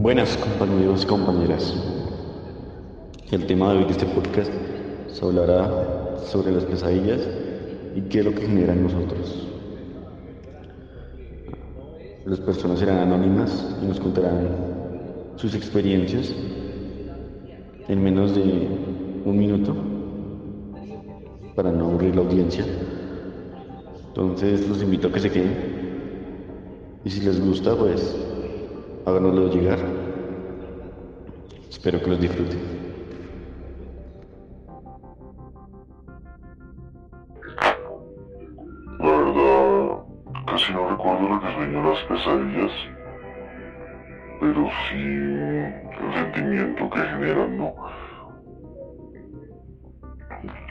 Buenas compañeros y compañeras. El tema de hoy de este podcast se hablará sobre las pesadillas y qué es lo que genera en nosotros. Las personas serán anónimas y nos contarán sus experiencias en menos de un minuto para no aburrir la audiencia. Entonces los invito a que se queden y si les gusta pues háganoslo llegar. Espero que los disfruten. La verdad, casi no recuerdo lo que sueño las pesadillas, pero sí el sentimiento que generan, ¿no?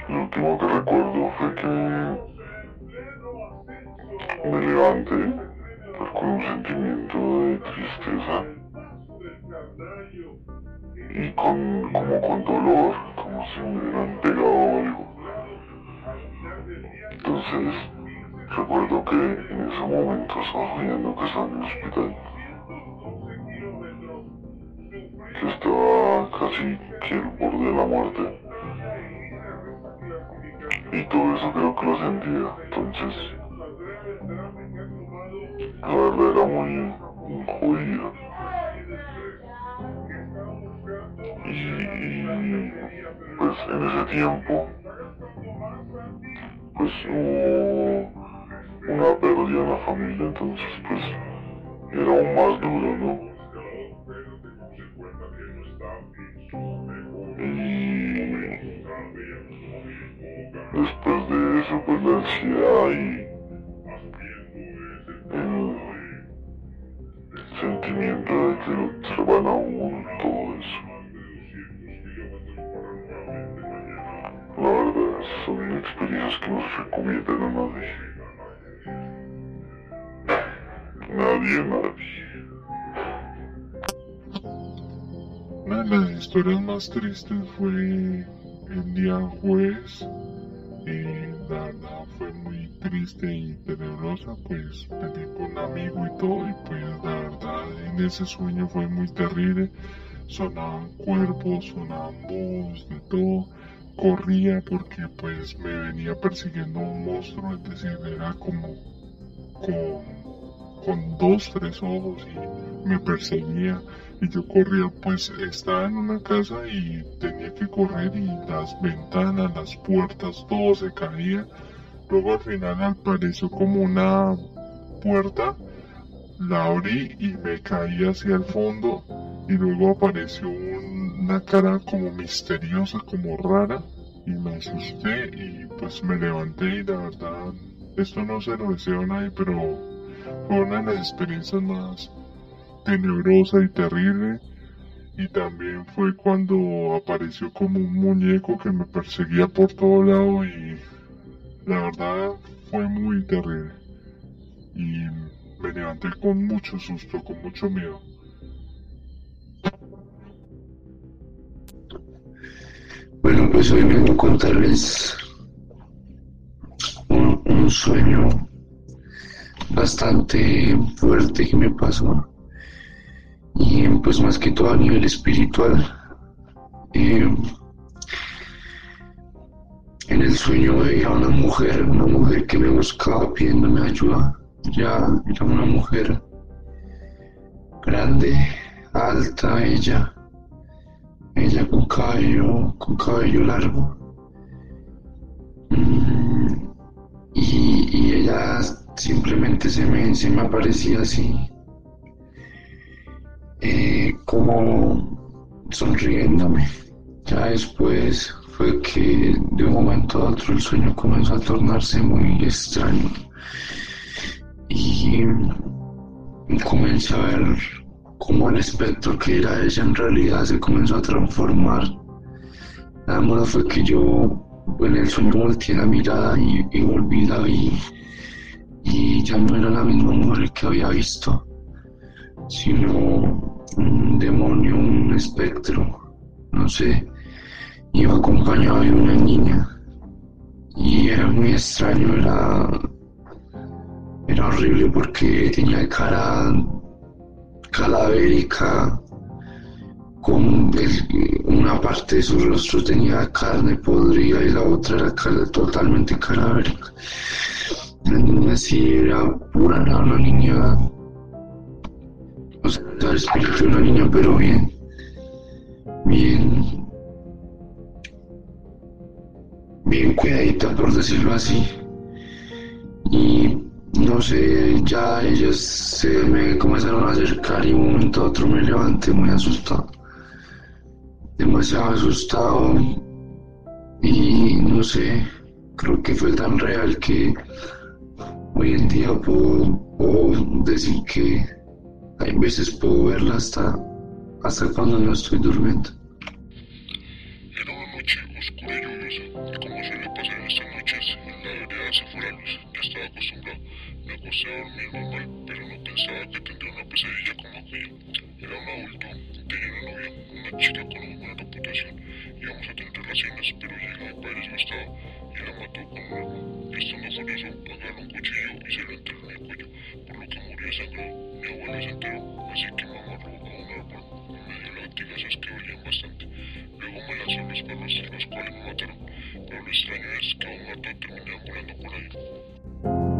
Lo último que recuerdo fue que me levanté pues, con un sentimiento de tristeza y con, como con dolor, como si me hubieran pegado algo. Entonces, recuerdo que en ese momento estaba soñando que estaba en el hospital. Que estaba casi que al borde de la muerte. Y todo eso creo que lo sentía. Entonces, la verdad era muy jodido. Y, y pues en ese tiempo pues hubo una pérdida en la familia, entonces pues era aún más duro, ¿no? Y después de eso pues la ansiedad y sentimiento de que lo observan a uno, todo eso. La verdad, son experiencias que no se recomiendan a nadie. Nadie, nadie. Una de las historias más tristes fue el día jueves. Eh, la verdad fue muy triste y tenebrosa, pues peleé con un amigo y todo, y pues la verdad en ese sueño fue muy terrible. Sonaban cuerpos, sonaban voces, de todo corría porque pues me venía persiguiendo un monstruo, es decir, era como con, con dos, tres ojos y me perseguía y yo corría pues estaba en una casa y tenía que correr y las ventanas, las puertas, todo se caía. Luego al final apareció como una puerta, la abrí y me caí hacia el fondo y luego apareció una cara como misteriosa, como rara y me asusté y pues me levanté y la verdad esto no se lo deseo a nadie pero fue una de las experiencias más tenebrosa y terrible. Y también fue cuando apareció como un muñeco que me perseguía por todo lado y la verdad fue muy terrible. Y me levanté con mucho susto, con mucho miedo. Bueno, pues hoy vengo a contarles un, un sueño bastante fuerte que me pasó y pues más que todo a nivel espiritual. En el sueño veía una mujer, una mujer que me buscaba pidiéndome ayuda. Ya era una mujer grande, alta, ella, ella con cabello, con cabello largo. Mm, y, y ella simplemente se me, se me aparecía así, eh, como sonriéndome. Ya después fue que de un momento a otro el sueño comenzó a tornarse muy extraño y comencé a ver como el espectro que era ella en realidad se comenzó a transformar. Nada más fue que yo en el sueño volteé la mirada y, y volví la vi y ya no era la misma mujer que había visto, sino un demonio, un espectro, no sé, iba acompañado de una niña y era muy extraño, era, era horrible porque tenía cara calavérica, con una parte de su rostro tenía carne podrida y la otra era totalmente cadavérica. Así era pura una niña, o el espíritu de una niña, pero bien, bien, bien cuidadita, por decirlo así. Y no sé, ya ellos se me comenzaron a acercar y un momento a otro me levanté muy asustado demasiado asustado y no sé, creo que fue tan real que hoy en día puedo, decir que hay veces puedo verla hasta, hasta cuando no estoy durmiendo. Era una noche oscura y lluviosa, como suele pasar estas noches, en la vereda se fue la luz. Ya estaba acostumbrado, me acosté a dormir normal, pero no pensaba que tendría una pesadilla como aquella. Era un adulto, tenía una novia, una chica con un Íbamos a tener relaciones, pero llegó mi padre estaba y la mató con un arma. Estando furioso, agarró un cuchillo y se lo enterró en el cuello, Mi abuelo se enteró, así que me amarró a un árbol y me dio que dolían bastante. Luego me lanzó los perros, los cuales me mataron. Pero lo extraño es que a un muerto terminé ambulando por ahí.